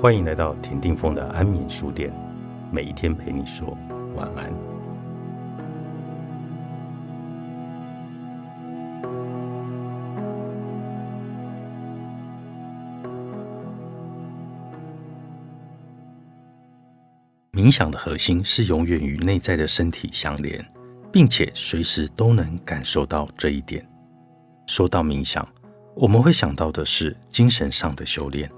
欢迎来到田定峰的安眠书店，每一天陪你说晚安。冥想的核心是永远与内在的身体相连，并且随时都能感受到这一点。说到冥想，我们会想到的是精神上的修炼。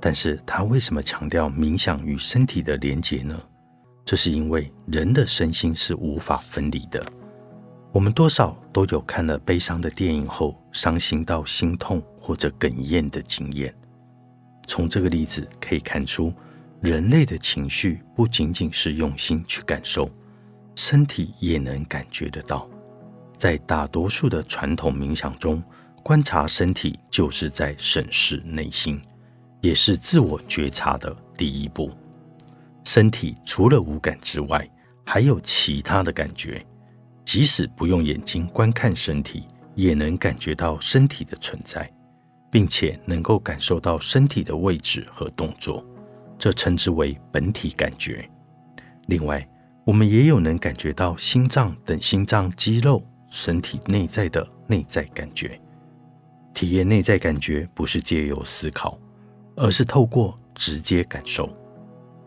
但是他为什么强调冥想与身体的连结呢？这是因为人的身心是无法分离的。我们多少都有看了悲伤的电影后伤心到心痛或者哽咽的经验。从这个例子可以看出，人类的情绪不仅仅是用心去感受，身体也能感觉得到。在大多数的传统冥想中，观察身体就是在审视内心。也是自我觉察的第一步。身体除了五感之外，还有其他的感觉。即使不用眼睛观看身体，也能感觉到身体的存在，并且能够感受到身体的位置和动作。这称之为本体感觉。另外，我们也有能感觉到心脏等心脏肌肉、身体内在的内在感觉。体验内在感觉，不是借由思考。而是透过直接感受，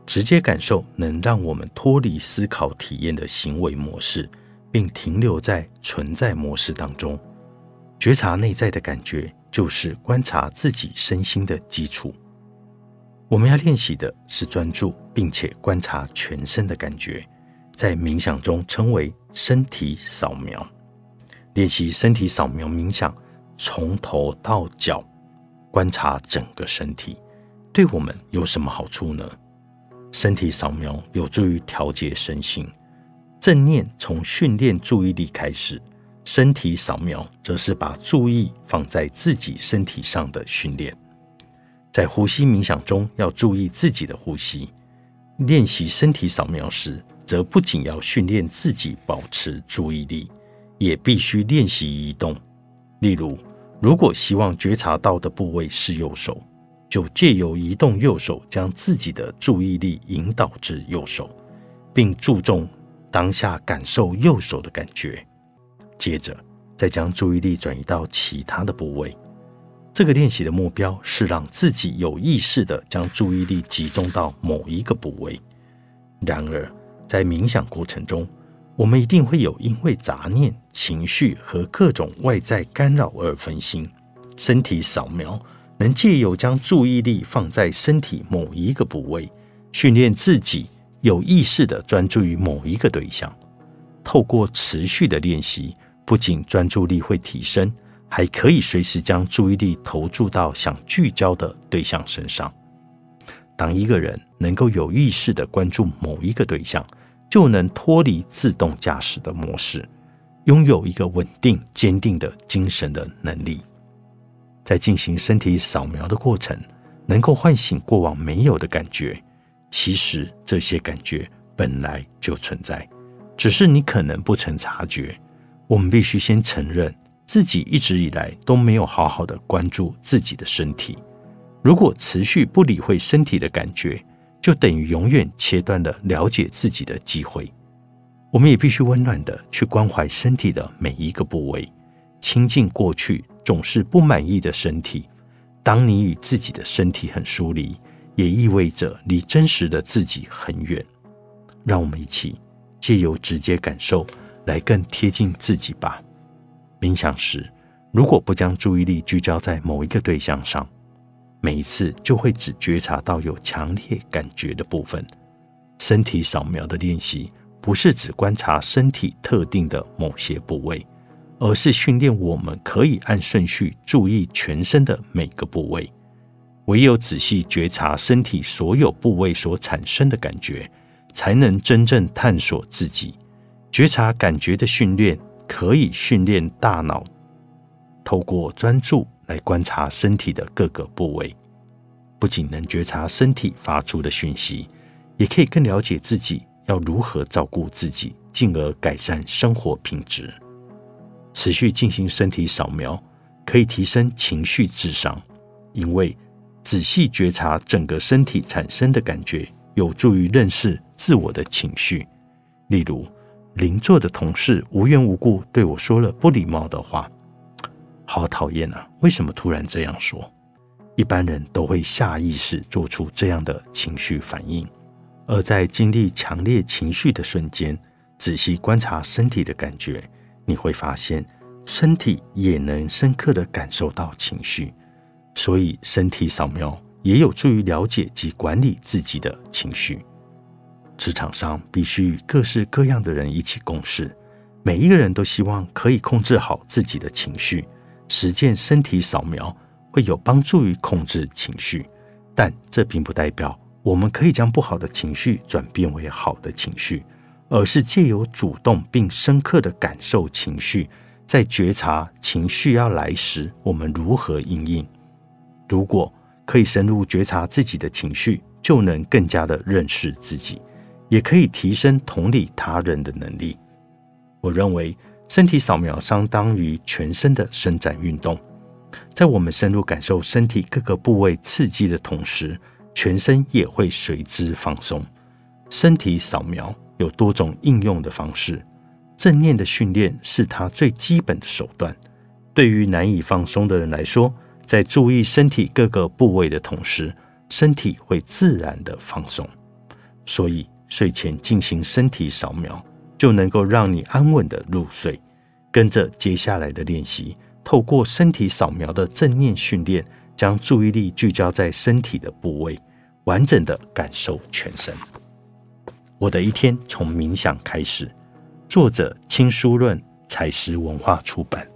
直接感受能让我们脱离思考体验的行为模式，并停留在存在模式当中。觉察内在的感觉，就是观察自己身心的基础。我们要练习的是专注，并且观察全身的感觉，在冥想中称为身体扫描。练习身体扫描冥想，从头到脚。观察整个身体，对我们有什么好处呢？身体扫描有助于调节身心。正念从训练注意力开始，身体扫描则是把注意放在自己身体上的训练。在呼吸冥想中，要注意自己的呼吸。练习身体扫描时，则不仅要训练自己保持注意力，也必须练习移动，例如。如果希望觉察到的部位是右手，就借由移动右手，将自己的注意力引导至右手，并注重当下感受右手的感觉。接着，再将注意力转移到其他的部位。这个练习的目标是让自己有意识地将注意力集中到某一个部位。然而，在冥想过程中，我们一定会有因为杂念、情绪和各种外在干扰而分心。身体扫描能借由将注意力放在身体某一个部位，训练自己有意识的专注于某一个对象。透过持续的练习，不仅专注力会提升，还可以随时将注意力投注到想聚焦的对象身上。当一个人能够有意识的关注某一个对象，就能脱离自动驾驶的模式，拥有一个稳定、坚定的精神的能力。在进行身体扫描的过程，能够唤醒过往没有的感觉。其实这些感觉本来就存在，只是你可能不曾察觉。我们必须先承认，自己一直以来都没有好好的关注自己的身体。如果持续不理会身体的感觉，就等于永远切断了了解自己的机会。我们也必须温暖的去关怀身体的每一个部位，亲近过去总是不满意的身体。当你与自己的身体很疏离，也意味着离真实的自己很远。让我们一起借由直接感受来更贴近自己吧。冥想时，如果不将注意力聚焦在某一个对象上，每一次就会只觉察到有强烈感觉的部分。身体扫描的练习不是只观察身体特定的某些部位，而是训练我们可以按顺序注意全身的每个部位。唯有仔细觉察身体所有部位所产生的感觉，才能真正探索自己。觉察感觉的训练可以训练大脑，透过专注。来观察身体的各个部位，不仅能觉察身体发出的讯息，也可以更了解自己要如何照顾自己，进而改善生活品质。持续进行身体扫描，可以提升情绪智商，因为仔细觉察整个身体产生的感觉，有助于认识自我的情绪。例如，邻座的同事无缘无故对我说了不礼貌的话，好讨厌啊！为什么突然这样说？一般人都会下意识做出这样的情绪反应，而在经历强烈情绪的瞬间，仔细观察身体的感觉，你会发现身体也能深刻的感受到情绪。所以，身体扫描也有助于了解及管理自己的情绪。职场上必须与各式各样的人一起共事，每一个人都希望可以控制好自己的情绪。实践身体扫描。会有帮助于控制情绪，但这并不代表我们可以将不好的情绪转变为好的情绪，而是借由主动并深刻的感受情绪，在觉察情绪要来时，我们如何应应。如果可以深入觉察自己的情绪，就能更加的认识自己，也可以提升同理他人的能力。我认为，身体扫描相当于全身的伸展运动。在我们深入感受身体各个部位刺激的同时，全身也会随之放松。身体扫描有多种应用的方式，正念的训练是它最基本的手段。对于难以放松的人来说，在注意身体各个部位的同时，身体会自然的放松。所以睡前进行身体扫描，就能够让你安稳的入睡。跟着接下来的练习。透过身体扫描的正念训练，将注意力聚焦在身体的部位，完整的感受全身。我的一天从冥想开始。作者：青书论，彩石文化出版。